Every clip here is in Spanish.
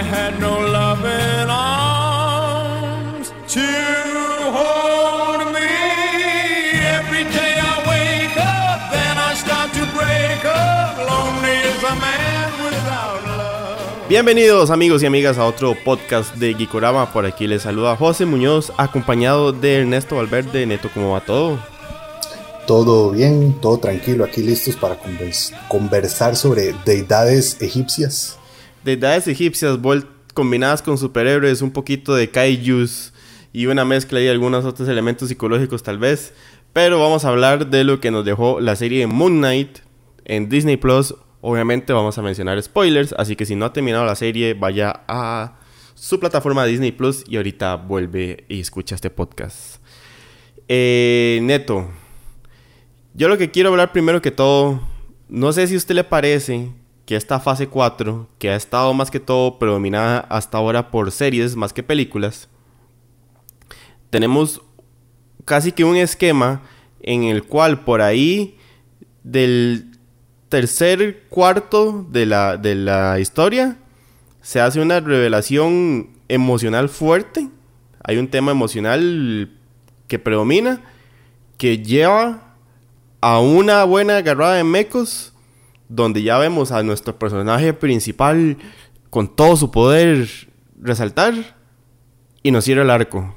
I had no loving arms to hold me. Every day I wake up, then I start to break up. Lonely is a man without love. Bienvenidos amigos y amigas a otro podcast de Gikorama. Por aquí les saluda José Muñoz, acompañado de Ernesto Valverde. Neto, ¿cómo va todo? Todo bien, todo tranquilo, aquí listos para convers- conversar sobre deidades egipcias. Deidades egipcias vuel- combinadas con superhéroes, un poquito de kaijus y una mezcla y algunos otros elementos psicológicos tal vez. Pero vamos a hablar de lo que nos dejó la serie Moon Knight en Disney Plus. Obviamente vamos a mencionar spoilers, así que si no ha terminado la serie, vaya a su plataforma Disney Plus y ahorita vuelve y escucha este podcast. Eh, Neto, yo lo que quiero hablar primero que todo, no sé si a usted le parece que esta fase 4, que ha estado más que todo predominada hasta ahora por series más que películas, tenemos casi que un esquema en el cual por ahí del tercer cuarto de la, de la historia se hace una revelación emocional fuerte. Hay un tema emocional que predomina, que lleva a una buena agarrada de mecos, donde ya vemos a nuestro personaje principal con todo su poder resaltar y nos cierra el arco.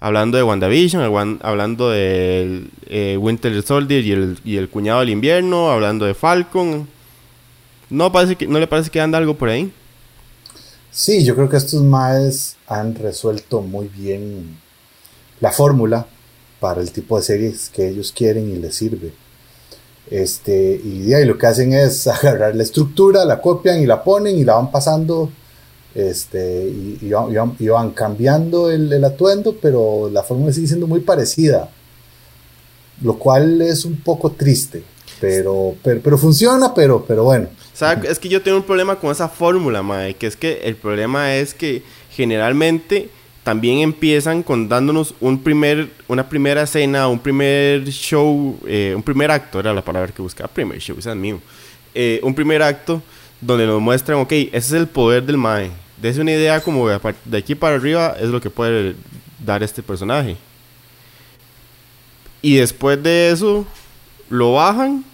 Hablando de WandaVision, hablando de eh, Winter Soldier y el, y el cuñado del invierno, hablando de Falcon. ¿No, parece que, ¿No le parece que anda algo por ahí? Sí, yo creo que estos maes han resuelto muy bien la fórmula para el tipo de series que ellos quieren y les sirve. Este, y lo que hacen es agarrar la estructura, la copian y la ponen y la van pasando este, y, van, y van- cambiando el, atuendo, pero la fórmula sigue siendo muy parecida, lo cual es un poco triste, pero, pero, pero funciona, pero, pero bueno. ¿Sabe? Es que yo tengo un problema con esa fórmula, mae. Que es que el problema es que generalmente también empiezan con dándonos un primer, una primera escena, un primer show, eh, un primer acto, era la palabra que buscaba, primer show, es mío. Eh, un primer acto donde nos muestran, ok, ese es el poder del mae. Dese una idea como de, aquí para arriba es lo que puede dar este personaje. Y después de eso, lo bajan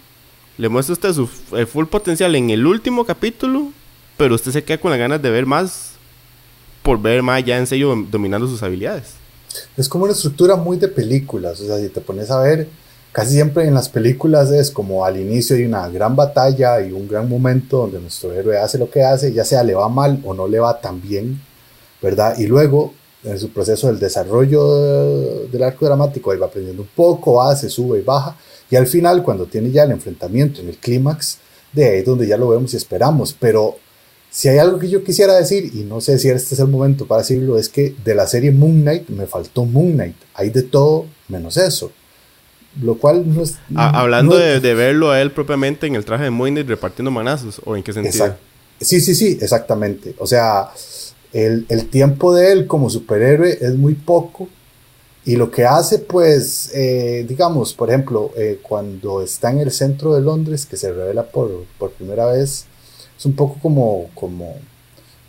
le muestra usted su el full potencial en el último capítulo, pero usted se queda con las ganas de ver más por ver más ya en serio dom- dominando sus habilidades. Es como una estructura muy de películas, o sea, si te pones a ver, casi siempre en las películas es como al inicio hay una gran batalla y un gran momento donde nuestro héroe hace lo que hace, ya sea le va mal o no le va tan bien, ¿verdad? Y luego, en su proceso del desarrollo de- del arco dramático, él va aprendiendo un poco, hace, sube y baja, y al final, cuando tiene ya el enfrentamiento en el clímax, de ahí donde ya lo vemos y esperamos, pero si hay algo que yo quisiera decir, y no sé si este es el momento para decirlo, es que de la serie Moon Knight me faltó Moon Knight. Hay de todo menos eso. Lo cual no es. A- hablando no- de, de verlo a él propiamente en el traje de Moonlight repartiendo manazos, ¿o en qué sentido? Sí, sí, sí, exactamente. O sea, el, el tiempo de él como superhéroe es muy poco. Y lo que hace, pues, eh, digamos, por ejemplo, eh, cuando está en el centro de Londres, que se revela por, por primera vez, es un poco como, como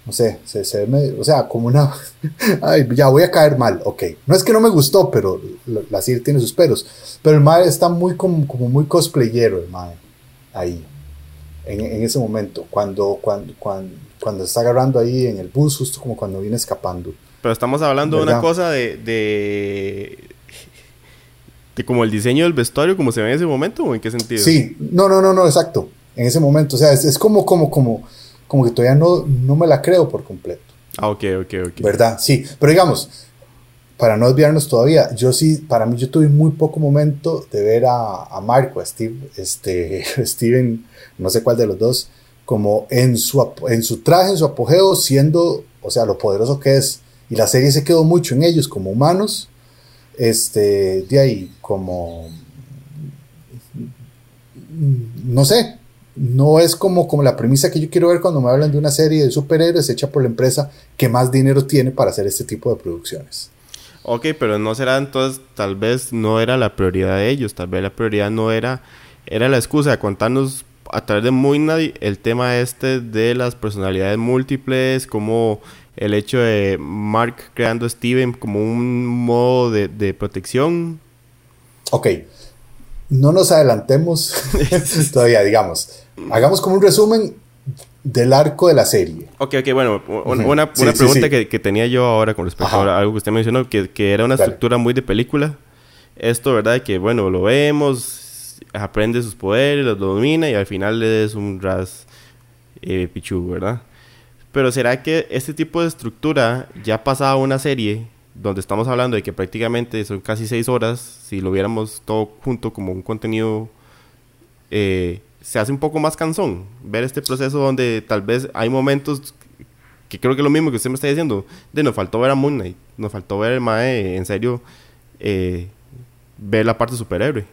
no sé, se, se ve medio- o sea, como una, ay, ya voy a caer mal, ok. No es que no me gustó, pero la, la serie tiene sus peros. Pero el mae está muy como, como muy cosplayero, el mae, ahí, en, en ese momento, cuando, cuando, cuando, cuando está agarrando ahí en el bus, justo como cuando viene escapando. Pero estamos hablando de una ¿Verdad? cosa de, de. de como el diseño del vestuario, como se ve en ese momento, ¿o en qué sentido? Sí, no, no, no, no, exacto. En ese momento, o sea, es, es como, como, como, como que todavía no, no me la creo por completo. Ah, ok, ok, ok. ¿Verdad? Sí, pero digamos, para no desviarnos todavía, yo sí, para mí yo tuve muy poco momento de ver a, a Marco, a Steve, este, Steven, no sé cuál de los dos, como en su, en su traje, en su apogeo, siendo, o sea, lo poderoso que es. Y la serie se quedó mucho en ellos como humanos, este, de ahí, como, no sé, no es como, como la premisa que yo quiero ver cuando me hablan de una serie de superhéroes hecha por la empresa que más dinero tiene para hacer este tipo de producciones. Ok, pero no será entonces, tal vez no era la prioridad de ellos, tal vez la prioridad no era, era la excusa de contarnos a través de Moon Knight el tema este de las personalidades múltiples, como el hecho de Mark creando a Steven como un modo de, de protección. Ok, no nos adelantemos todavía, digamos. Hagamos como un resumen del arco de la serie. Ok, ok, bueno, una, una pregunta Que, que, tenía yo ahora con respecto a algo que usted mencionó, que, que era una estructura muy de película. Esto, ¿verdad? Que bueno, lo vemos, aprende sus poderes, los domina y al final le es un ras eh, pichu, ¿verdad? Pero ¿será que este tipo de estructura ya pasaba una serie donde estamos hablando de que prácticamente son casi seis horas, si lo viéramos todo junto como un contenido, eh, se hace un poco más cansón ver este proceso donde tal vez hay momentos que creo que es lo mismo que usted me está diciendo, de nos faltó ver a Moon Knight, nos faltó ver el Mae, en serio, eh, ver la parte superhéroe.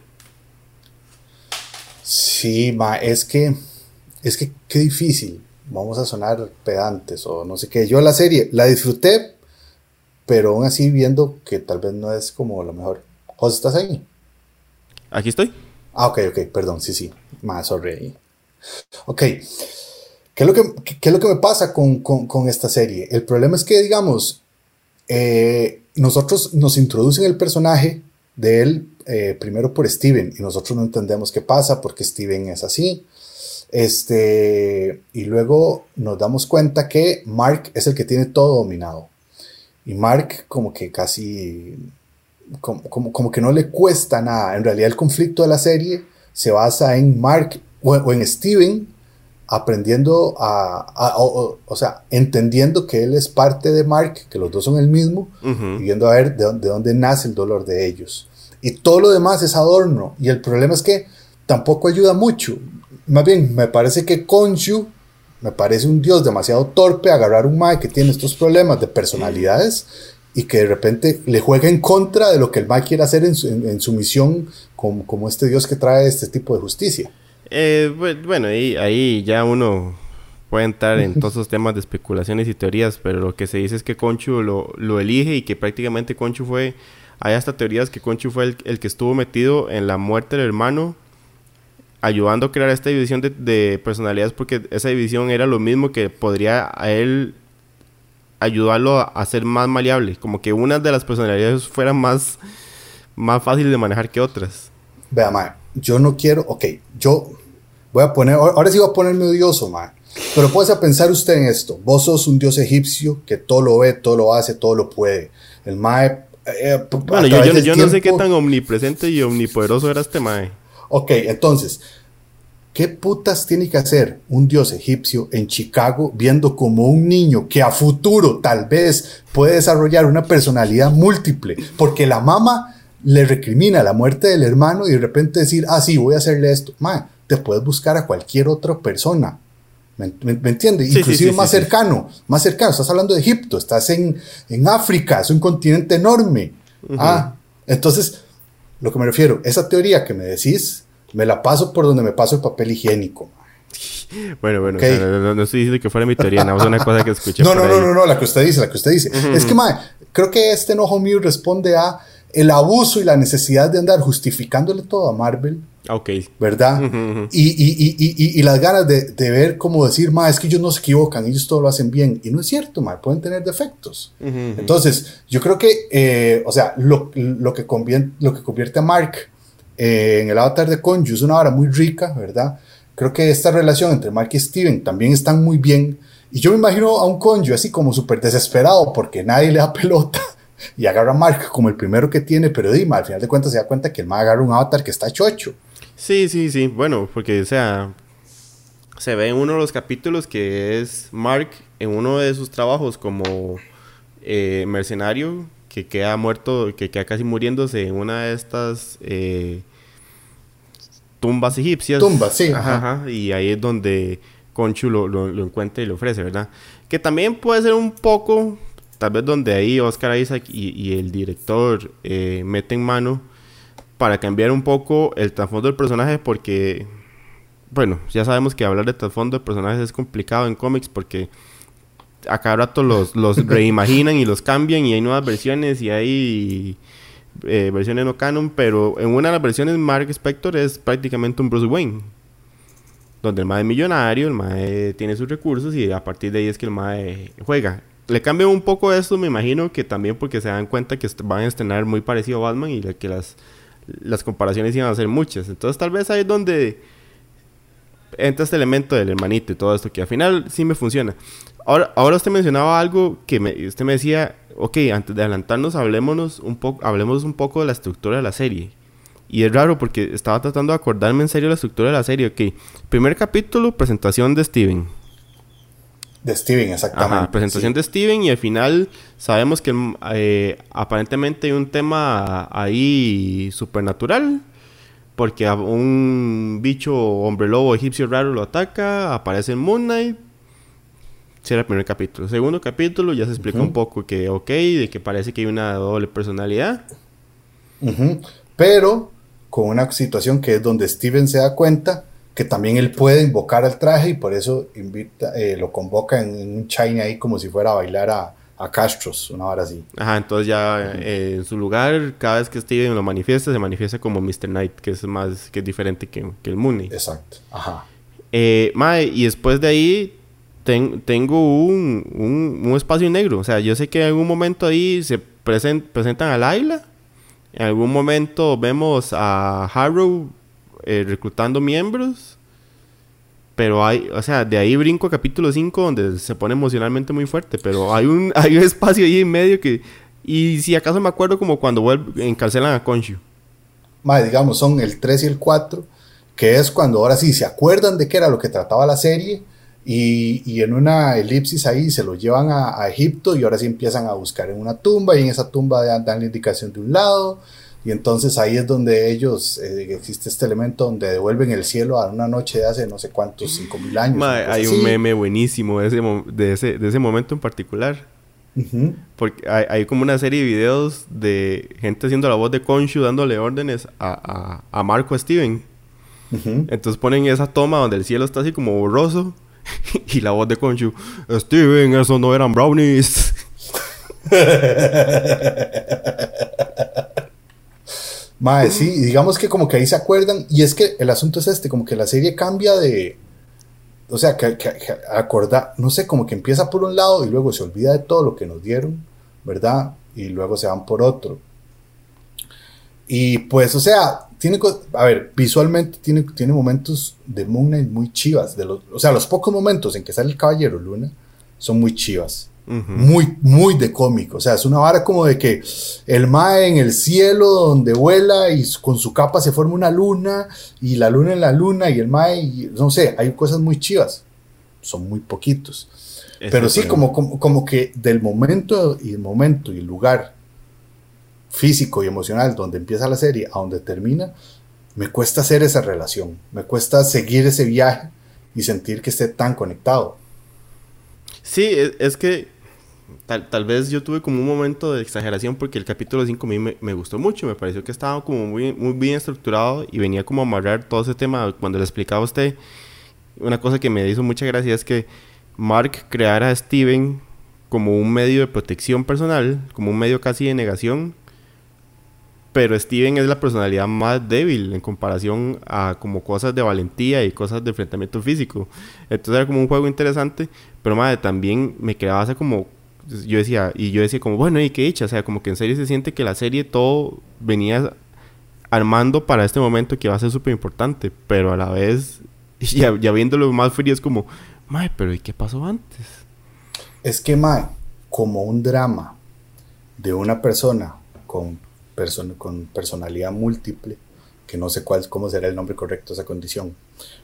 Sí, ma, es que, es que qué difícil. Vamos a sonar pedantes o no sé qué. Yo la serie la disfruté, pero aún así viendo que tal vez no es como lo mejor. José, ¿estás ahí? Aquí estoy. Ah, ok, ok, perdón, sí, sí. Más sorry. Ok. ¿Qué es, lo que, qué es lo que me pasa con, con, con esta serie? El problema es que, digamos, eh, nosotros nos introducen el personaje de él eh, primero por Steven y nosotros no entendemos qué pasa porque Steven es así. Este, y luego nos damos cuenta que Mark es el que tiene todo dominado. Y Mark como que casi, como, como, que no le cuesta nada. En realidad el conflicto de la serie se basa en Mark o, en Steven aprendiendo a, o, sea, entendiendo que él es parte de Mark, que los dos son el mismo, y viendo a ver de, de, dónde nace el dolor de ellos. Y todo lo demás es adorno. Y el problema es que tampoco ayuda mucho. Más bien, me parece que Konshu me parece un dios demasiado torpe agarrar un Mae que tiene estos problemas de personalidades y que de repente le juega en contra de lo que el Mae quiere hacer en su, misión como, como, este dios que trae este tipo de justicia. Eh, bueno, ahí, ahí ya uno puede entrar en todos esos temas de especulaciones y teorías, pero lo que se dice es que Conchu lo, lo elige y que prácticamente Conchu fue hay hasta teorías que Conchu fue el, que estuvo metido en la muerte del hermano, ayudando a crear esta división de, personalidades, porque esa división era lo mismo que podría a él ayudarlo a, ser más maleable, como que una de las personalidades fuera más, más fácil de manejar que otras. Vea, mae, yo no quiero, ok, yo voy a poner, ahora sí voy a ponerme odioso, mae. Pero puede pensar usted en esto. Vos sos un dios egipcio que todo lo ve, todo lo hace, todo lo puede. El Mae eh, bueno, yo, no sé qué tan omnipresente y omnipoderoso era este Mae. Ok, entonces, ¿qué putas tiene que hacer un dios egipcio en Chicago viendo como un niño que a futuro tal vez puede desarrollar una personalidad múltiple? Porque la mamá le recrimina la muerte del hermano y de repente decir, ah, sí, voy a hacerle esto. Mae, te puedes buscar a cualquier otra persona ¿Me, entiendes? Inclusive más cercano, más cercano. Estás hablando de Egipto, estás en, en África, es un continente enorme. Ah, entonces, lo que me refiero, esa teoría que me decís, me la paso por donde me paso el papel higiénico. Bueno, bueno, no, estoy diciendo que fuera mi teoría, nada más una cosa que escuché. no, no, no, no, no, la que usted dice, la que usted dice. Es que, mae, creo que este enojo mío responde a el abuso y la necesidad de andar justificándole todo a Marvel Ok. ¿Verdad? y, y, y, y, las ganas de, de ver cómo decir, ma, es que ellos no se equivocan, ellos todo lo hacen bien. Y no es cierto, ma, pueden tener defectos. Entonces, yo creo que, eh, o sea, lo, lo, que lo que convierte a Mark eh, en el avatar de Conju es una obra muy rica, ¿verdad? Creo que esta relación entre Mark y Steven también están muy bien. Y yo me imagino a un Conju así como súper desesperado porque nadie le da pelota y agarra a Mark como el primero que tiene, pero dime, al final de cuentas se da cuenta que el Mark agarra un avatar que está chocho. Sí, sí, sí. Bueno, porque, o sea, se ve en uno de los capítulos que es Mark en uno de sus trabajos como eh, mercenario que queda muerto, que queda casi muriéndose en una de estas eh, tumbas egipcias. Tumbas, sí. Ajá, Y ahí es donde Conchu lo, lo, encuentra y le ofrece, ¿verdad? Que también puede ser un poco, tal vez donde ahí Oscar Isaac y, el director eh, meten mano para cambiar un poco el trasfondo del personaje porque, bueno, ya sabemos que hablar de trasfondo de personajes es complicado en cómics porque a cada rato los, los reimaginan y los cambian y hay nuevas versiones y hay eh, versiones no canon, pero en una de las versiones Mark Spector es prácticamente un Bruce Wayne. donde el mae es millonario, el mae tiene sus recursos y a partir de ahí es que el mae juega. Le cambio un poco esto, me imagino que también porque se dan cuenta que van a estrenar muy parecido a Batman y que las, las comparaciones iban a ser muchas. Entonces tal vez ahí es donde entra este elemento del hermanito y todo esto, que al final sí me funciona. Ahora, ahora usted mencionaba algo que me, usted me decía, ok, antes de adelantarnos, hablémonos un poco, hablemos un poco de la estructura de la serie. Y es raro porque estaba tratando de acordarme en serio la estructura de la serie. Ok, primer capítulo, presentación de Steven. De Steven, exactamente. Ajá, presentación de Steven y al final sabemos que eh, aparentemente hay un tema ahí supernatural. Porque un bicho hombre lobo egipcio raro lo ataca, aparece en Moon Knight. Ese era el primer capítulo. Segundo capítulo ya se explica un poco que, ok, de que parece que hay una doble personalidad. Pero con una situación que es donde Steven se da cuenta que también él puede invocar al traje y por eso invita, eh, lo convoca en, un China ahí como si fuera a bailar a, a Castros, una hora así. Ajá, entonces ya eh, en su lugar, cada vez que Steven lo manifiesta, se manifiesta como Mr. Knight, que es más, que es diferente que, que el Mooney. Exacto, ajá. Eh, mae, y después de ahí tengo un, un, un, espacio negro. O sea, yo sé que en algún momento ahí se presentan a Laila en algún momento vemos a Harrow eh, reclutando miembros. Pero hay, o sea, de ahí brinco a capítulo 5 donde se pone emocionalmente muy fuerte. Pero hay un, hay un espacio ahí en medio que. Y si acaso me acuerdo como cuando vuelve, encarcelan a Conchu. Digamos, son el 3 y el 4, que es cuando ahora sí se acuerdan de qué era lo que trataba la serie y, en una elipsis ahí se lo llevan a, Egipto y ahora sí empiezan a buscar en una tumba y en esa tumba dan la indicación de un lado y entonces ahí es donde ellos, eh, existe este elemento donde devuelven el cielo a una noche de hace no sé cuántos, cinco mil años. hay un meme buenísimo de ese, de ese, de ese momento en particular. Porque hay, como una serie de videos de gente haciendo la voz de Konshu dándole órdenes a, a, a Marco Steven. Entonces ponen esa toma donde el cielo está así como borroso y la voz de Conchu, Steven, eso no eran brownies. Mae, sí, digamos que como que ahí se acuerdan, y es que el asunto es este, como que la serie cambia de, o sea, que, que, acorda, no sé, como que empieza por un lado y luego se olvida de todo lo que nos dieron, ¿verdad? Y luego se van por otro. Y pues, o sea, tiene, a ver, visualmente tiene, tiene momentos de Moon Knight muy chivas. De los, o sea, los pocos momentos en que sale el Caballero Luna son muy chivas. Muy, muy de cómico. O sea, es una vara como de que el Mae en el cielo donde vuela y con su capa se forma una luna y la luna en la luna y el Mae, no sé, hay cosas muy chivas. Son muy poquitos. Pero sí, como, como, como que del momento y el momento y el lugar físico y emocional donde empieza la serie a donde termina, me cuesta hacer esa relación, me cuesta seguir ese viaje y sentir que esté tan conectado. Sí, es, que tal, tal, vez yo tuve como un momento de exageración porque el capítulo 5 a me, gustó mucho, me pareció que estaba como muy, muy bien estructurado y venía como a amarrar todo ese tema cuando le explicaba a usted. Una cosa que me hizo mucha gracia es que Mark creara a Steven como un medio de protección personal, como un medio casi de negación, pero Steven es la personalidad más débil en comparación a como cosas de valentía y cosas de enfrentamiento físico. Entonces era como un juego interesante, pero madre, también me quedaba como yo decía y yo decía como bueno y qué hecha, o sea, como que en serio se siente que la serie todo venía armando para este momento que va a ser súper importante, pero a la vez ya, ya viéndolo más frío es como, madre, pero ¿y qué pasó antes? Es que madre, como un drama de una persona con con personalidad múltiple, que no sé cuál, cómo será el nombre correcto esa condición.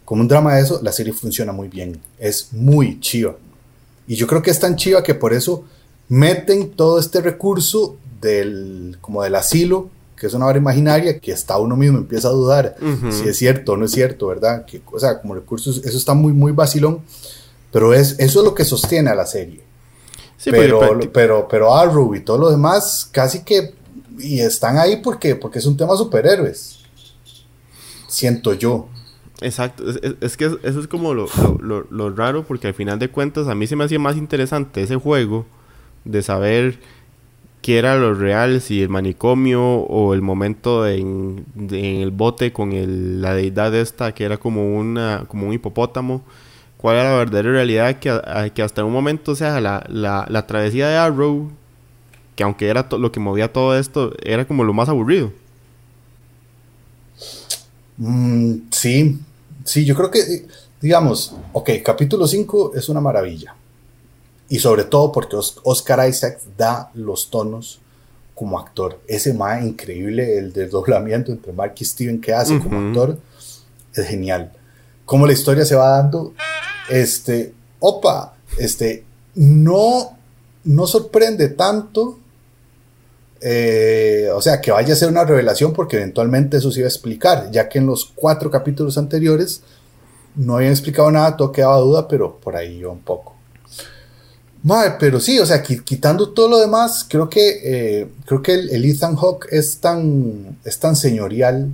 Como un drama de eso, la serie funciona muy bien, es muy chiva. Y yo creo que es tan chiva que por eso meten todo este recurso del, como del asilo, que es una obra imaginaria, que hasta uno mismo empieza a dudar si es cierto o no es cierto, ¿verdad? Que, o sea, como recursos, eso está muy, muy vacilón, pero es, eso es lo que sostiene a la serie. pero, pero, pero Arrow y todo lo demás, casi que y están ahí porque, porque es un tema superhéroes. Siento yo. Exacto, es, que eso es como lo, lo, raro porque al final de cuentas a mí se me hacía más interesante ese juego de saber qué era lo real, si el manicomio o el momento en, en el bote con el- la deidad esta que era como, una, como un hipopótamo. ¿Cuál era la verdadera realidad? Que, que hasta un momento, o sea, la, la, la travesía de Arrow, que aunque era lo que movía todo esto, era como lo más aburrido. Mm, sí, sí, yo creo que, eh, digamos, ok, capítulo 5 es una maravilla. Y sobre todo porque Os- Oscar Isaac da los tonos como actor. Ese más increíble, el desdoblamiento entre Mark y Steven que hace como actor, es genial. Cómo la historia se va dando, este, opa, este, no, no sorprende tanto eh, o sea, que vaya a ser una revelación porque eventualmente eso se iba a explicar, ya que en los cuatro capítulos anteriores no habían explicado nada, todo quedaba duda, pero por ahí iba un poco. Mae, pero sí, o sea, qui- quitando todo lo demás, creo que, eh, creo que el, el Ethan Hawke es tan, es tan señorial,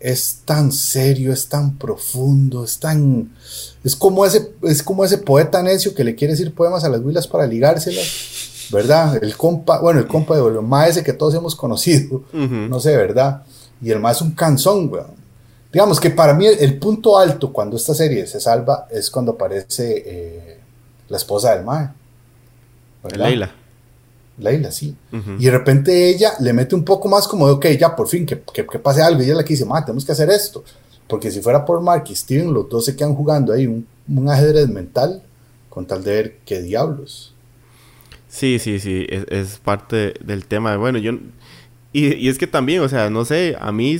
es tan serio, es tan profundo, es tan... Es como ese, es como ese poeta necio que le quiere decir poemas a las huilas para ligárselas, ¿verdad? El compa, bueno, el compa de el más ese que todos hemos conocido, no sé, ¿verdad? Y el más es un canzón, weón. Digamos que para mí el, el punto alto cuando esta serie se salva es cuando aparece eh, la esposa del mae. ¿verdad? Leila. Leila, sí. Y de repente ella le mete un poco más como de, ok, ya por fin, que, que, que pase algo. Y ella es la que dice, ma, tenemos que hacer esto. Porque si fuera por Mark y Steven, los dos se quedan jugando ahí un, un ajedrez mental con tal de ver qué diablos. Sí, sí, sí, es, es parte del tema. Bueno, yo... Y, y es que también, o sea, no sé, a mí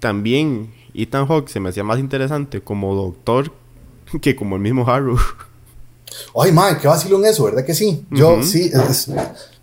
también Ethan Hawke se me hacía más interesante como doctor que como el mismo Harrow. Ay, man, qué vacilón eso, ¿verdad que sí? Yo sí, es-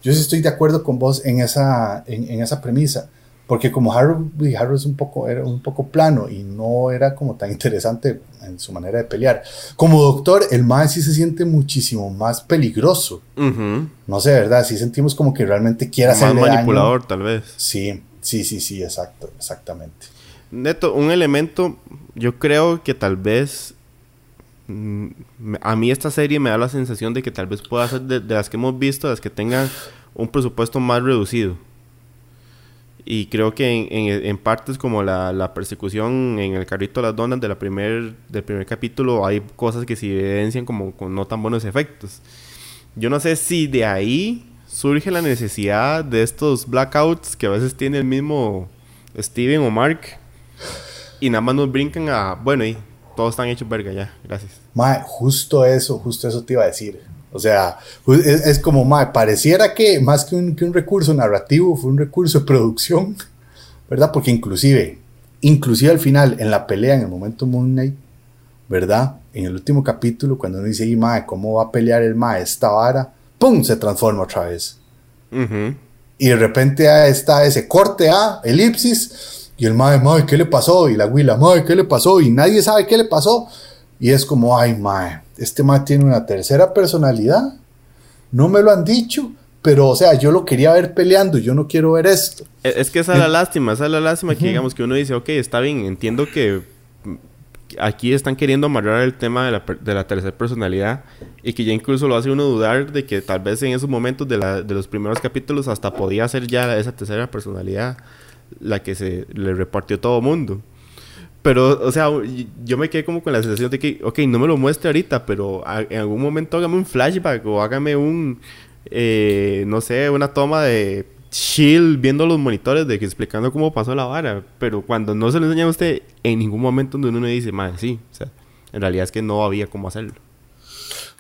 yo sí estoy de acuerdo con vos en esa, en, en esa premisa. Porque como Harrow, uy, Harrow es un poco, era un poco plano y no era como tan interesante en su manera de pelear. Como doctor, el mae sí se siente muchísimo más peligroso. No sé, ¿verdad? Sí sentimos como que realmente quiere Más hacerle daño. manipulador, tal vez. Sí, sí, sí, sí, exacto, exactamente. Neto, un elemento, yo creo que tal vez mm, a mí esta serie me da la sensación de que tal vez pueda ser de, de las que hemos visto, las que tengan un presupuesto más reducido. Y creo que en, en- en partes como la, la persecución en el carrito de las donas de la primer, del primer capítulo hay cosas que se evidencian como con no tan buenos efectos. Yo no sé si de ahí surge la necesidad de estos blackouts que a veces tiene el mismo Steven o Mark y nada más nos brincan a, bueno, y todos están hechos verga ya, gracias. Mae, justo eso, justo eso te iba a decir. O sea, es, es como, mae, pareciera que más que un, que un recurso narrativo, fue un recurso de producción, ¿verdad? Porque inclusive, inclusive al final, en la pelea, en el momento Moon Knight, ¿verdad? En el último capítulo, cuando uno dice, y mae, ¿cómo va a pelear el mae esta vara? ¡Pum! Se transforma otra vez. Ujú. Y de repente ah, está ese corte A, elipsis, y el mae, mae, ¿qué le pasó? Y la huila, mae, ¿qué le pasó? Y nadie sabe qué le pasó. Y es como, ay, mae, este mae tiene una tercera personalidad. No me lo han dicho, pero, o sea, yo lo quería ver peleando, yo no quiero ver esto. Es, es que esa es la lástima, esa es la lástima que digamos que uno dice, ok, está bien, entiendo que aquí están queriendo amarrar el tema de la, de la tercera personalidad y que ya incluso lo hace uno dudar de que tal vez en esos momentos de, la- de los primeros capítulos hasta podía ser ya esa tercera personalidad la que se le repartió todo mundo. Pero, o sea, yo me quedé como con la sensación de que, ok, no me lo muestre ahorita, pero a- en algún momento hágame un flashback o hágame un, eh, no sé, una toma de chill viendo los monitores de que explicando cómo pasó la vara. Pero cuando no se lo enseña a usted, en ningún momento donde uno dice, madre, sí, o sea, en realidad es que no había cómo hacerlo.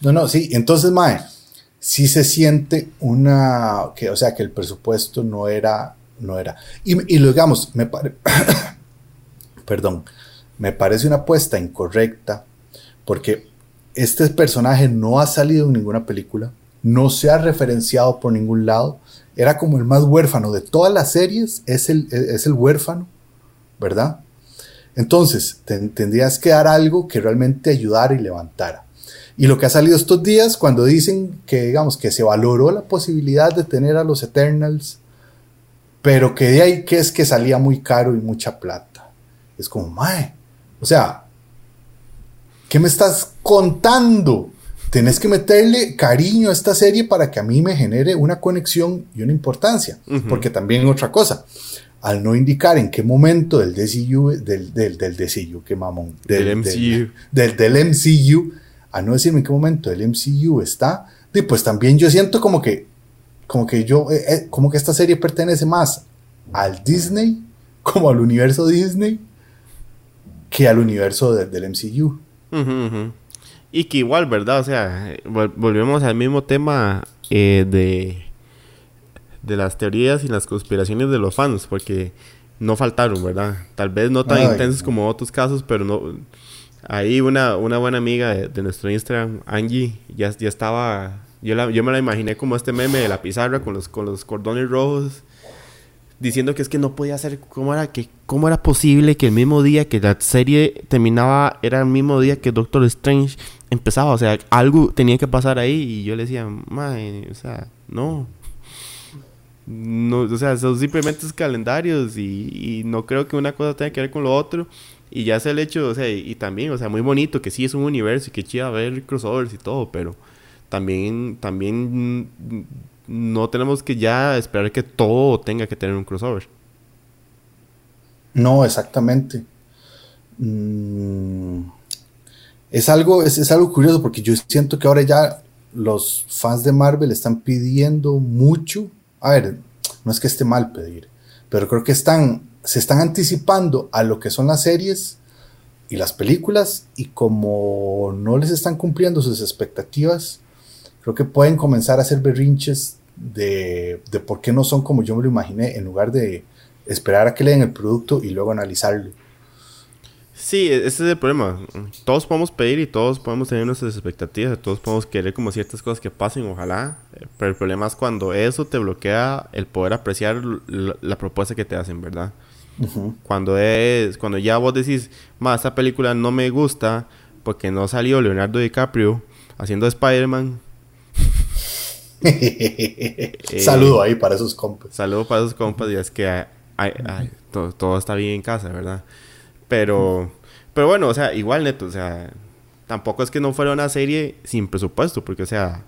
No, no, sí, entonces, mae, sí se siente una, que, o sea, que el presupuesto no era, no era. Y, y lo digamos, me parece, perdón, me parece una apuesta incorrecta, porque este personaje no ha salido en ninguna película, no se ha referenciado por ningún lado, era como el más huérfano de todas las series, es el, es el huérfano, ¿verdad? Entonces, ten- tendrías que dar algo que realmente ayudara y levantara. Y lo que ha salido estos días, cuando dicen que, digamos, que se valoró la posibilidad de tener a los Eternals, pero que de ahí que es que salía muy caro y mucha plata. Es como, mae, o sea, ¿qué me estás contando? tenés que meterle cariño a esta serie para que a mí me genere una conexión y una importancia. Porque también otra cosa, al no indicar en qué momento del DCU, del, del, del DCU, qué mamón, Del MCU. Del, del, MCU, a no decirme en qué momento el MCU está, y pues también yo siento como que, como que yo, eh, eh, como que esta serie pertenece más al Disney, como al universo Disney, que al universo de, del MCU. Y que igual, ¿verdad? O sea, volvemos al mismo tema eh, de, de las teorías y las conspiraciones de los fans, porque no faltaron, ¿verdad? Tal vez no tan Ay, intensos no. como otros casos, pero no... Ahí una, una buena amiga de, de nuestro Instagram, Angie, ya, ya estaba... Yo, la- yo me la imaginé como este meme de la pizarra con los, con los cordones rojos diciendo que es que no podía ser cómo era que cómo era posible que el mismo día que la serie terminaba era el mismo día que Doctor Strange empezaba o sea algo tenía que pasar ahí y yo le decía "Mae, o sea no no o sea son simplemente calendarios y, y no creo que una cosa tenga que ver con lo otro. Y ya sea el hecho o sea y, y también o sea muy bonito que sí es un universo y que chido ver crossovers y todo pero también también no tenemos que ya esperar que todo tenga que tener un crossover. No, exactamente. Mm, es, algo, es, es algo curioso porque yo siento que ahora ya los fans de Marvel están pidiendo mucho. A ver, no es que esté mal pedir, pero creo que están, se están anticipando a lo que son las series y las películas y como no les están cumpliendo sus expectativas, creo que pueden comenzar a hacer berrinches de, de por qué no son como yo me lo imaginé en lugar de esperar a que le den el producto y luego analizarlo. Sí, e- ese es el problema. Todos podemos pedir y todos podemos tener nuestras expectativas, todos podemos querer como ciertas cosas que pasen, ojalá. eh, Pero el problema es cuando eso te bloquea el poder apreciar la, propuesta que te hacen, ¿verdad? Cuando es, cuando ya vos decís, más esta película no me gusta porque no salió Leonardo DiCaprio haciendo Spider-Man. Saludo ahí para esos compas. Saludo para esos compas y es que ay, ay, ay, todo, todo está bien en casa, ¿verdad? Pero, pero bueno, o sea, igual neto, o sea, tampoco es que no fuera una serie sin presupuesto, porque, o sea,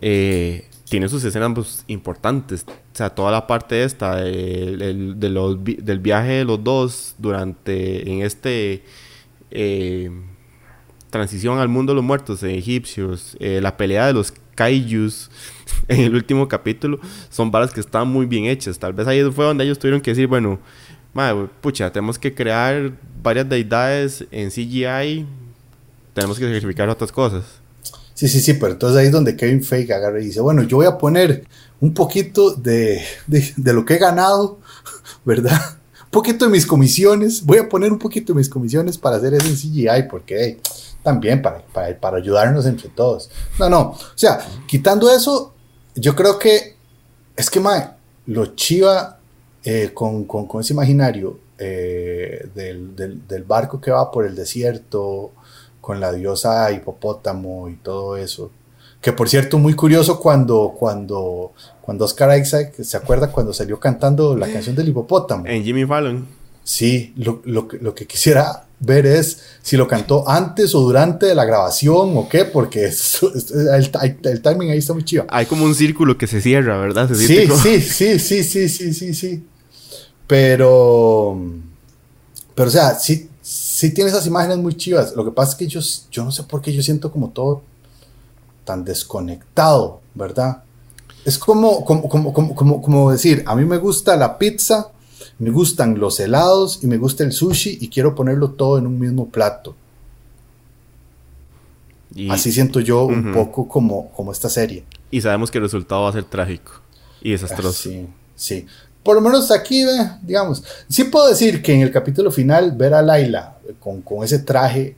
eh, tiene sus escenas pues, importantes. O sea, toda la parte esta de los, del viaje de los dos durante, en este... eh, transición al mundo de los muertos eh, egipcios, eh, la pelea de los kaijus en el último capítulo, son varas que están muy bien hechas. Tal vez ahí fue donde ellos tuvieron que decir, bueno, pucha, tenemos que crear varias deidades en CGI, tenemos que sacrificar otras cosas. Sí, sí, sí, pero entonces ahí es donde Kevin Feige agarra y dice, bueno, yo voy a poner un poquito de, de, de lo que he ganado, ¿verdad? Un poquito de mis comisiones, voy a poner un poquito de mis comisiones para hacer eso en CGI, porque hey, también para, para, para ayudarnos entre todos. No, no, o sea, quitando eso, yo creo que es que, mae, lo chiva eh, con, con, con ese imaginario eh, del, del, del barco que va por el desierto, con la diosa hipopótamo y todo eso. Que por cierto, muy curioso cuando, cuando, cuando Oscar Isaac se acuerda cuando salió cantando la canción del hipopótamo. En Jimmy Fallon. Sí, lo, lo, lo que quisiera ver es si lo cantó antes o durante la grabación o qué, porque el, el- timing ahí está muy chido. Hay como un círculo que se cierra, ¿verdad? Se Sí, como- sí, sí, sí, sí, sí, sí, sí. Pero, pero o sea, sí, sí tiene esas imágenes muy chivas. Lo que pasa es que yo, yo no sé por qué yo siento como todo tan desconectado, ¿verdad? Es como, como, como, como, como decir, a mí me gusta la pizza, me gustan los helados y me gusta el sushi y quiero ponerlo todo en un mismo plato. Y, Así siento yo un poco como, como esta serie. y sabemos que el resultado va a ser trágico y Ah, desastroso. Sí, sí. Por lo menos aquí, digamos, sí puedo decir que en el capítulo final ver a Laila con, con ese traje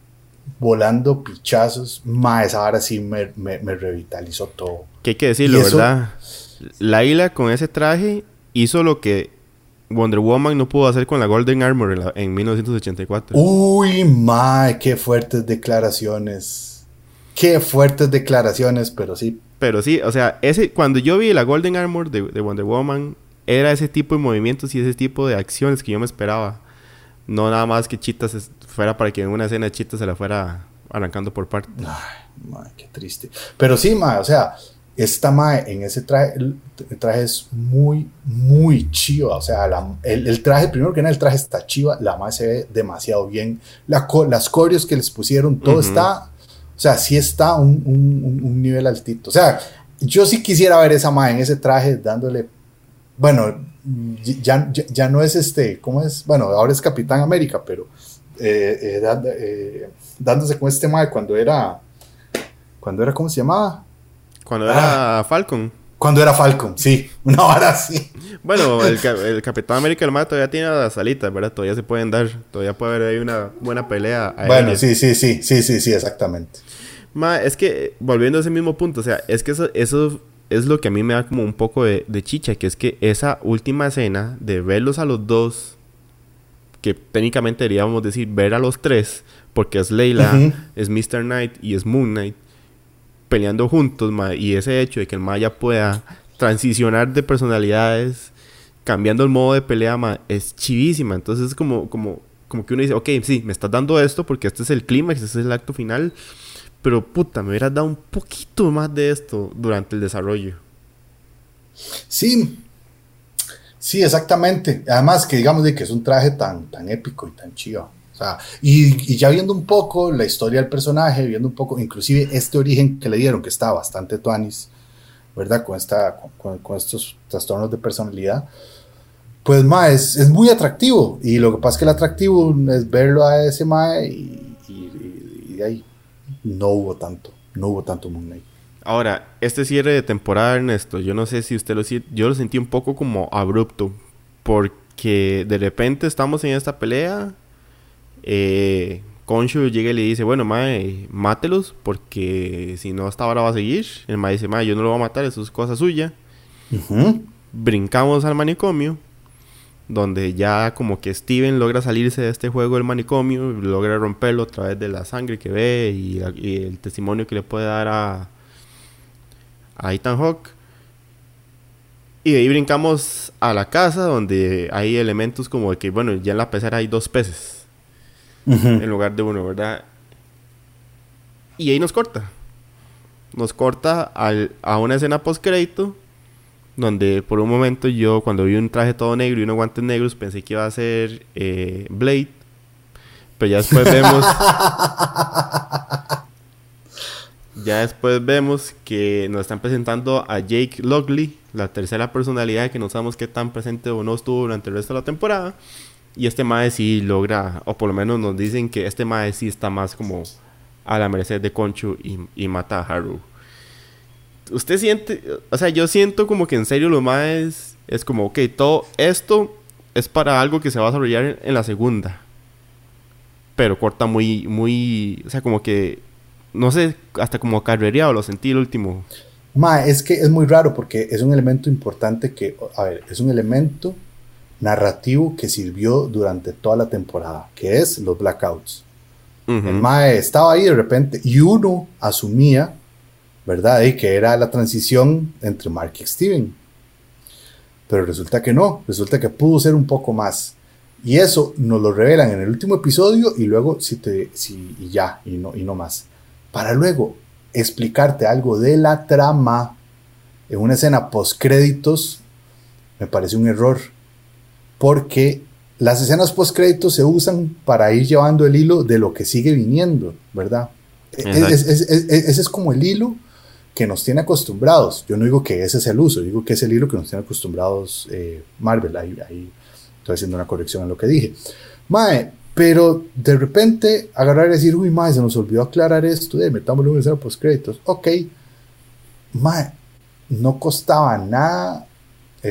volando pichazos, más ahora sí me, me, me revitalizó todo. Que hay que decirlo, eso- ¿verdad? Laila con ese traje hizo lo que Wonder Woman no pudo hacer con la Golden Armor en, la- en 1984. Uy, mae, qué fuertes declaraciones. Qué fuertes declaraciones, pero sí. Pero sí, o sea, ese, cuando yo vi la Golden Armor de, de Wonder Woman, era ese tipo de movimientos y ese tipo de acciones que yo me esperaba. No nada más que Chita se- fuera para que en una escena Chita se la fuera arrancando por partes. Ay, mae, qué triste. Pero sí, mae, o sea, esta mae en ese traje, el, el traje es muy, muy chiva. O sea, la- el, el traje, primero que nada, el traje está chiva, la mae se ve demasiado bien. La, las coreos que les pusieron, todo está, o sea, sí está un, un- nivel altito. O sea, yo sí quisiera ver esa mae en ese traje dándole, bueno, ya, ya, ya no es este, ¿cómo es? Bueno, ahora es Capitán América, pero eh, eh, eh, dándose con este mae cuando era, cuando era, ¿cómo se llamaba? Cuando era Falcon. Cuando era Falcon, sí, una hora así. Bueno, el, ca- el Capitán América el mae todavía tiene las alitas, ¿verdad? Todavía se pueden dar. Todavía puede haber ahí una buena pelea. aérea. Bueno, sí, sí, sí, sí, sí, sí, exactamente. Ma, es que, volviendo a ese mismo punto, o sea, es que eso, eso es lo que a mí me da como un poco de, de chicha, que es que esa última escena de verlos a los dos, que técnicamente deberíamos decir ver a los tres, porque es Leila, es Mr. Knight y es Moon Knight, peleando juntos, y ese hecho de que el ma ya pueda transicionar de personalidades, cambiando el modo de pelea, es chivísima. Entonces es como, como, como que uno dice, ok, sí, me estás dando esto porque este es el clímax, este es el acto final. Pero puta, me hubieras dado un poquito más de esto durante el desarrollo. Sí, sí, exactamente. Además que digamos de que es un traje tan, tan épico y tan chido. O sea, y, y ya viendo un poco la historia del personaje, viendo un poco, inclusive este origen que le dieron, que está bastante tuanis, ¿verdad? Con, esta, con, con estos trastornos de personalidad. Pues, ma, es, es muy atractivo. Y lo que pasa es que el atractivo es verlo a ese ma y, y, y- de ahí no hubo tanto, no hubo tanto Moon Knight. Ahora, este cierre de temporada, Ernesto, yo no sé si usted lo siente, yo lo sentí un poco como abrupto, porque de repente estamos en esta pelea, eh, Concho llega y le dice, bueno, mae, mátelos, porque si no, esta hora va a seguir. El mae dice, mae, yo no lo voy a matar, eso es cosa suya. Brincamos al manicomio, donde ya como que Steven logra salirse de este juego del manicomio, logra romperlo a través de la sangre que ve y, y el testimonio que le puede dar a, a Ethan Hawke. Y de ahí brincamos a la casa donde hay elementos como de que, bueno, ya en la pecera hay dos peces En lugar de uno, ¿verdad? Y ahí nos corta. Nos corta al- a una escena post crédito donde por un momento yo cuando vi un traje todo negro y unos guantes negros pensé que iba a ser eh, Blade. Pero ya después vemos... ya después vemos que nos están presentando a Jake Lockley, la tercera personalidad que no sabemos qué tan presente o no estuvo durante el resto de la temporada. Y este Mae sí logra, o por lo menos nos dicen que este Mae sí está más como a la merced de Conchu y, y mata a Haru. Usted siente, o sea, yo siento como que en serio los Maes es como, ok, todo esto es para algo que se va a desarrollar en, la segunda. Pero corta muy, muy, o sea, como que, no sé, hasta como carrereado lo sentí el último. Ma, es que es muy raro porque es un elemento importante que, a ver, es un elemento narrativo que sirvió durante toda la temporada, que es los blackouts. Ujú. El Mae estaba ahí de repente y uno asumía, ¿verdad? Y que era la transición entre Mark y Steven. Pero resulta que no, resulta que pudo ser un poco más. Y eso nos lo revelan en el último episodio y luego si te, si, y ya, y no, y no más. Para luego explicarte algo de la trama en una escena post créditos, me parece un error. Porque las escenas post créditos se usan para ir llevando el hilo de lo que sigue viniendo, ¿verdad? E- Exacto. es- es- es- es- ese es como el hilo que nos tiene acostumbrados. Yo no digo que ese es el uso, digo que es el hilo que nos tiene acostumbrados eh, Marvel. Ahí, ahí estoy haciendo una corrección en lo que dije. Mae, pero de repente agarrar y decir, uy, mae, se nos olvidó aclarar esto, de metámoslo en escena post créditos. Ok, mae, no costaba nada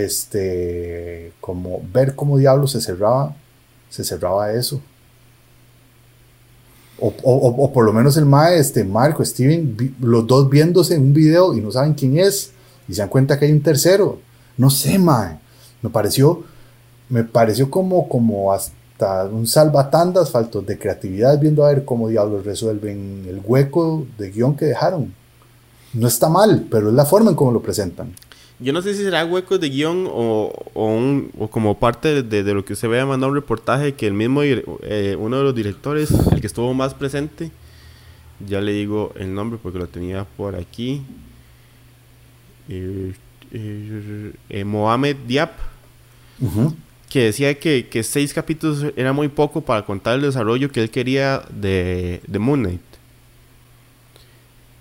este como ver cómo diablos se cerraba se cerraba eso. O, o- o- por lo menos el mae este Marco Steven los dos viéndose en un video y no saben quién es y se dan cuenta que hay un tercero. No sé mae. Me pareció me pareció como como hasta un salvatandas faltos de creatividad viendo a ver cómo diablos resuelven el hueco de guion que dejaron. No está mal pero es la forma en cómo lo presentan Yo no sé si será huecos de guion o, o, un- o como parte de, de lo que usted vea mandado un reportaje que el mismo, eh, uno de los directores, el que estuvo más presente, ya le digo el nombre porque lo tenía por aquí. Eh, eh, eh, Mohamed Diab, que decía que, que, seis capítulos era muy poco para contar el desarrollo que él quería de, de Moon Knight.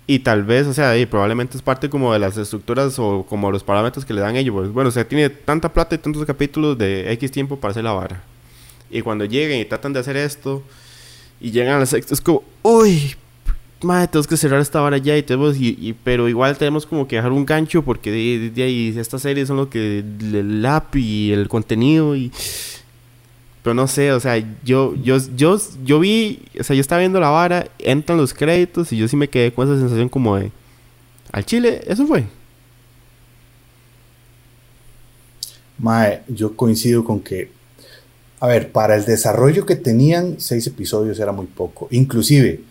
Y tal vez, o sea, y probablemente es parte como de las estructuras o como los parámetros que le dan ellos. Pues, bueno, o sea, tiene tanta plata y tantos capítulos de X tiempo para hacer la vara. Y cuando lleguen y tratan de hacer esto y llegan al sexto, es como, uy, madre, tenemos que cerrar esta vara ya y tenemos, y, pero igual tenemos como que dejar un gancho porque de, ahí estas series son lo que el app y el contenido y pero no sé, o sea, yo, yo, yo, yo vi, o sea, yo estaba viendo la vara, entran los créditos y yo sí me quedé con esa sensación como de, al chile, eso fue. Mae, yo coincido con que, a ver, para el desarrollo que tenían, seis episodios era muy poco. Inclusive,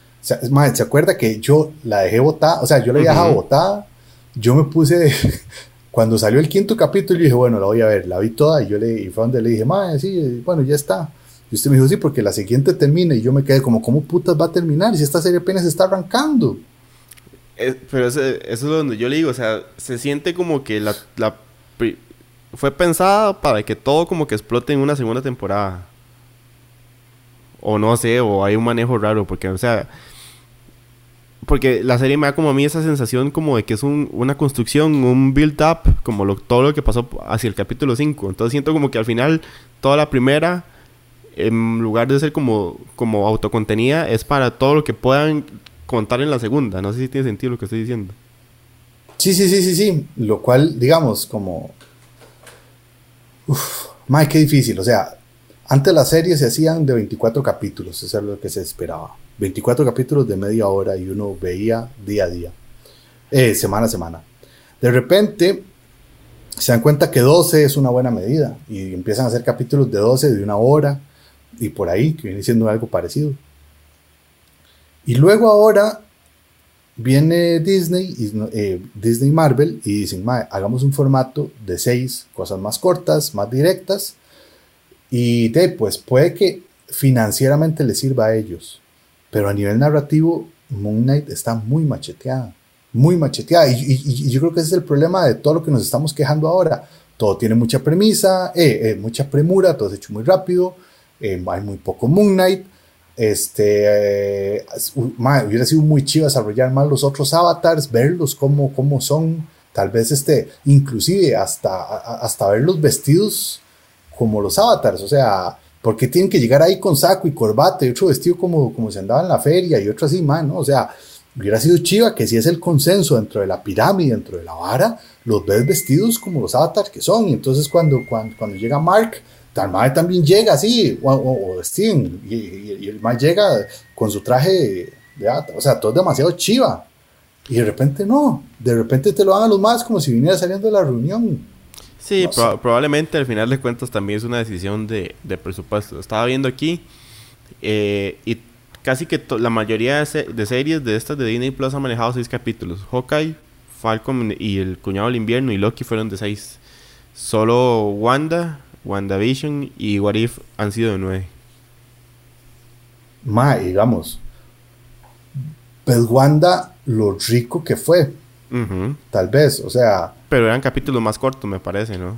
mae, ¿se acuerda que yo la dejé botada? O sea, yo la había dejado botada, yo me puse cuando salió el quinto capítulo, yo dije, bueno, la voy a ver, la vi toda y yo le, y fue donde le dije, madre, sí, bueno, ya está. Y usted me dijo, sí, porque la siguiente termina y yo me quedé como, ¿cómo putas va a terminar si esta serie apenas está arrancando? pero eso, es donde yo le digo, o sea, se siente como que la fue pensada para que todo como que explote en una segunda temporada. O no sé, o hay un manejo raro, porque, o sea, porque la serie me da como a mí esa sensación como de que es una construcción, un build-up, como todo lo que pasó hacia el capítulo 5. Entonces siento como que al final toda la primera, en lugar de ser como, como autocontenida, es para todo lo que puedan contar en la segunda. No sé si tiene sentido lo que estoy diciendo. Sí, sí, sí, sí, sí. Lo cual, digamos, como... Uf, más que difícil. O sea, antes las series se hacían de 24 capítulos, eso es lo que se esperaba. 24 capítulos de media hora y uno veía día a día, eh, semana a semana. De repente se dan cuenta que 12 es una buena medida y empiezan a hacer capítulos de 12 de una hora y por ahí, que viene siendo algo parecido. Y luego ahora viene Disney, y, eh, Disney Marvel y dicen, hagamos un formato de 6 cosas más cortas, más directas y de, pues puede que financieramente les sirva a ellos pero a nivel narrativo, Moon Knight está muy macheteada. Muy macheteada. Y, yo creo que ese es el problema de todo lo que nos estamos quejando ahora. Todo tiene mucha premisa, eh, eh, mucha premura, todo es hecho muy rápido, eh, hay muy poco Moon Knight. Este, hubiera sido muy chido desarrollar más los otros avatars, verlos cómo, cómo son, tal vez este, inclusive hasta, hasta ver los vestidos como los avatars, o sea, porque tienen que llegar ahí con saco y corbata y otro vestido como, como se andaba en la feria y otro así, man, ¿no? O sea, hubiera sido chiva que si es el consenso dentro de la pirámide, dentro de la vara, los ves vestidos como los avatars que son. Y entonces cuando, cuando, cuando llega Mark, tal madre también llega así, o, o, Steven, y, el man llega con su traje de avatar. O sea, todo es demasiado chiva. Y de repente no, de repente te lo dan a los más como si viniera saliendo de la reunión. Sí, probablemente al final de cuentas también es una decisión de, presupuesto. Estaba viendo aquí eh, y casi que la mayoría de, series de estas de Disney Plus han manejado seis capítulos. Hawkeye, Falcon y el Cuñado del Invierno y Loki fueron de seis. Solo Wanda, WandaVision y What If han sido de nueve. Ma, digamos. Pues Wanda, lo rico que fue. Tal vez, o sea pero eran capítulos más cortos, me parece, ¿no?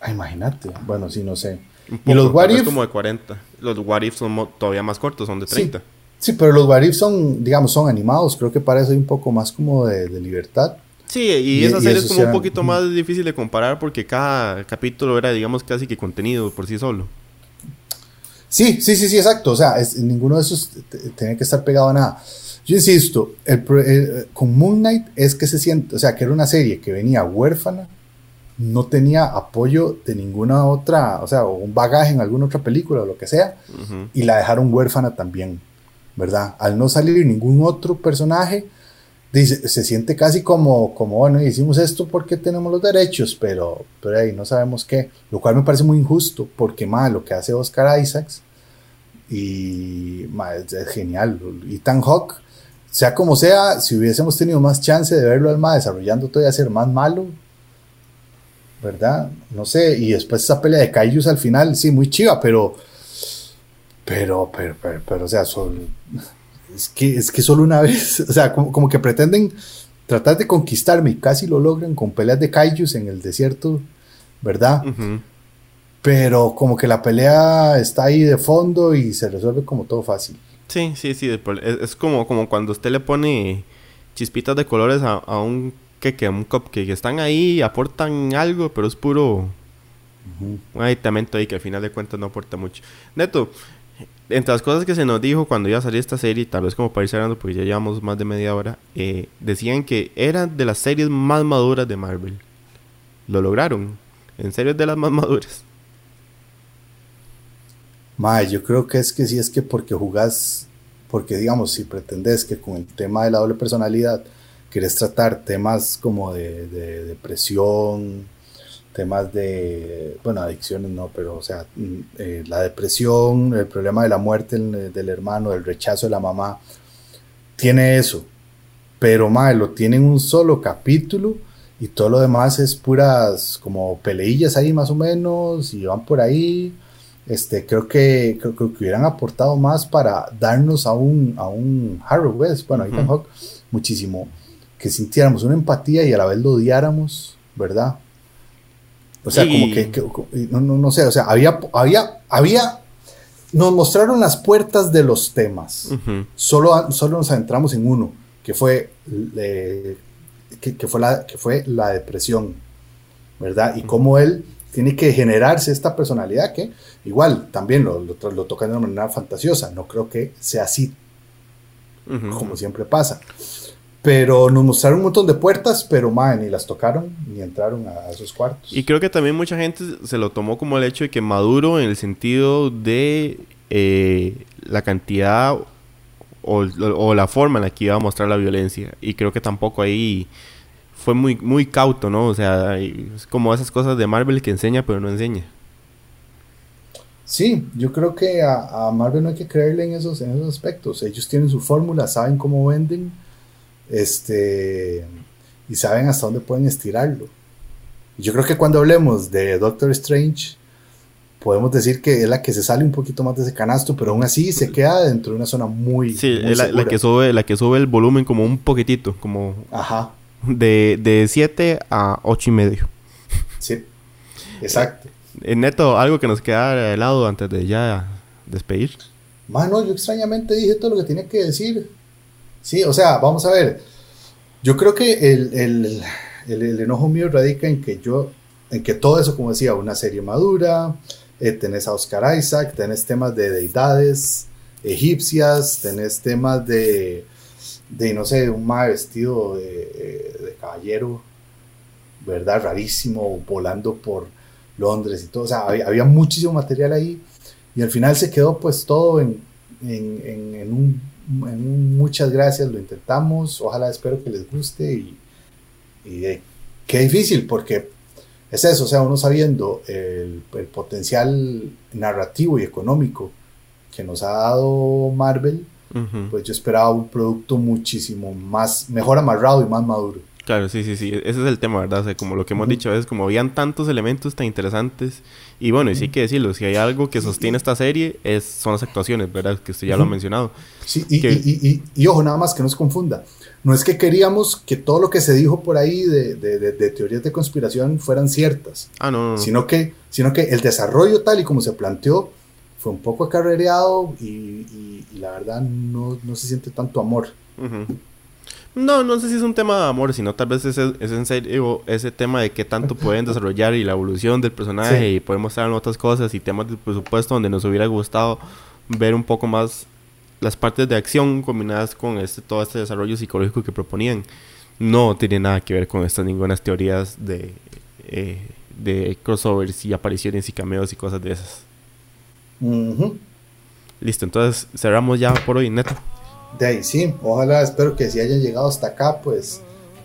Ah, imagínate. Bueno, sí, no sé. y los What If. como de 40. Los What If son todavía más cortos, son de 30. Sí, pero los What If son, digamos, son animados. Creo que parece un poco más como de, libertad. Sí, y, esa serie es como un poquito más difícil de comparar porque cada capítulo era, digamos, casi que contenido por sí solo. Sí, sí, sí, sí, exacto. O sea, ninguno de esos tenía que estar pegado a nada. Yo insisto, el, con Moon Knight es que se siente, o sea, que era una serie que venía huérfana, no tenía apoyo de ninguna otra, o sea, o un bagaje en alguna otra película o lo que sea, y la dejaron huérfana también, ¿verdad? Al no salir ningún otro personaje, dice, se siente casi como, como, bueno, hicimos esto porque tenemos los derechos, pero, pero ahí no sabemos qué, lo cual me parece muy injusto, porque más lo que hace Oscar Isaacs, y es, genial, y Tan Hawk, sea como sea, si hubiésemos tenido más chance de verlo al más desarrollando todavía ser más malo, ¿verdad? No sé, y después esa pelea de Kaijus al final, sí, muy chiva, pero, pero, pero, pero, o sea, son, es que, es que solo una vez, o sea, como, como que pretenden tratar de conquistarme y casi lo logran con peleas de kaijus en el desierto, ¿verdad? Ujú. Pero como que la pelea está ahí de fondo y se resuelve como todo fácil. Sí, sí, sí. Es, es como, como cuando usted le pone chispitas de colores a, a un queque, a un cupcake. Están ahí, aportan algo, pero es puro un aditamento ahí que al final de cuentas no aporta mucho. Neto, entre las cosas que se nos dijo cuando iba a salir esta serie, tal vez como para ir cerrando, porque ya llevamos más de media hora, eh, decían que era de las series más maduras de Marvel. Lo lograron. En serio es de las más maduras. Mae, yo creo que es que sí es que porque jugás, porque digamos, si pretendes que con el tema de la doble personalidad quieres tratar temas como de, de depresión, temas de, bueno, adicciones no, pero o sea, mm, eh, la depresión, el problema de la muerte del, del hermano, el rechazo de la mamá, tiene eso, pero mae, lo tiene en un solo capítulo y todo lo demás es puras como peleillas ahí más o menos y van por ahí. Este, creo que, creo, creo que hubieran aportado más para darnos a un, a un Harrow West, bueno, a Ethan. Hawke, muchísimo, que sintiéramos una empatía y a la vez lo odiáramos, ¿verdad? O sea, Y- como que, no, no, no sé, o sea, había, había, había, nos mostraron las puertas de los temas solo, solo nos adentramos en uno, que fue, eh, que, que fue, la, que fue la depresión, ¿verdad? Y cómo él tiene que generarse esta personalidad que igual también lo, lo, lo toca de una manera fantasiosa, no creo que sea así como siempre pasa. Pero nos mostraron un montón de puertas, pero madre, ni las tocaron ni entraron a esos cuartos. Y creo que también mucha gente se lo tomó como el hecho de que maduro en el sentido de eh, la cantidad o, o la forma en la que iba a mostrar la violencia. Y creo que tampoco ahí fue muy, muy cauto, ¿no? O sea, es como esas cosas de Marvel que enseña pero no enseña. Sí, yo creo que a, a Marvel no hay que creerle en esos, en esos aspectos. Ellos tienen su fórmula, saben cómo venden, este, y saben hasta dónde pueden estirarlo. Yo creo que cuando hablemos de Doctor Strange, podemos decir que es la que se sale un poquito más de ese canasto, pero aún así se queda dentro de una zona muy, Sí, muy es la, que sube, la que sube el volumen como un poquitito, como Ajá, de, de 7 a 8 y medio. sí, exacto. Eh, Neto, algo que nos queda de lado antes de ya despedir. Mano, yo extrañamente dije todo lo que tenía que decir. Sí, o sea, vamos a ver. Yo creo que el, el- el- el enojo mío radica en que yo, en que todo eso, como decía, una serie madura, eh, tenés a Oscar Isaac, tenés temas de deidades egipcias, tenés temas de, de no sé, un mal vestido de, eh, de caballero, ¿verdad? Rarísimo, volando por Londres y todo. O sea, había, muchísimo material ahí y al final se quedó pues todo en, en, en un muchas gracias, lo intentamos, ojalá espero que les guste y, y eh, qué difícil porque es eso, o sea, uno sabiendo el, el potencial narrativo y económico que nos ha dado Marvel, Ujú. pues yo esperaba un producto muchísimo más, mejor amarrado y más maduro. Claro, sí, sí, sí. Ese es el tema, ¿verdad? O sea, como lo que hemos Ujú. dicho es como habían tantos elementos tan interesantes. Y bueno, y sí que decirlo, si hay algo que sostiene esta serie es, son las actuaciones, ¿verdad? Que usted ya lo ha mencionado. Sí, y, Que- y- y- y ojo, nada más que no se confunda. No es que queríamos que todo lo que se dijo por ahí de, de- de- de teorías de conspiración fueran ciertas, Ah, no, no, no. sino, que, sino que el desarrollo tal y como se planteó fue un poco acarreado y, y- y la verdad no, no se siente tanto amor. No, no sé si es un tema de amor, sino tal vez es, es en serio ese tema de qué tanto pueden desarrollar y la evolución del personaje Sí. y podemos mostrar otras cosas y temas de presupuesto donde nos hubiera gustado ver un poco más las partes de acción combinadas con este todo este desarrollo psicológico que proponían. No tiene nada que ver con estas ningunas teorías de, eh, de crossovers y apariciones y cameos y cosas de esas. Listo, entonces cerramos ya por hoy, neto. De ahí sí, ojalá, espero que si hayan llegado hasta acá, pues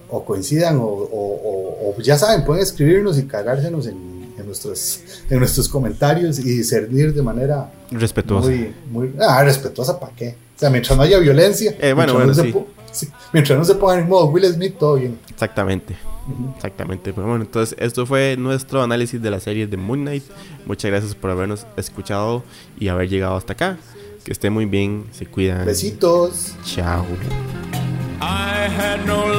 o coincidan o, o- o- o ya saben, pueden escribirnos y cagársenos en, en nuestros, en nuestros comentarios y servir de manera Respetuoso. muy, muy ah, respetuosa, ¿para qué? O sea, mientras no haya violencia, Eh, bueno, mientras, no bueno, se sí, mientras no se pongan en modo Will Smith, todo bien. Exactamente. Exactamente. Pero bueno, entonces esto fue nuestro análisis de la serie de Moon Knight. Muchas gracias por habernos escuchado y haber llegado hasta acá. Que esté muy bien, se cuidan. Besitos. Chao. I had no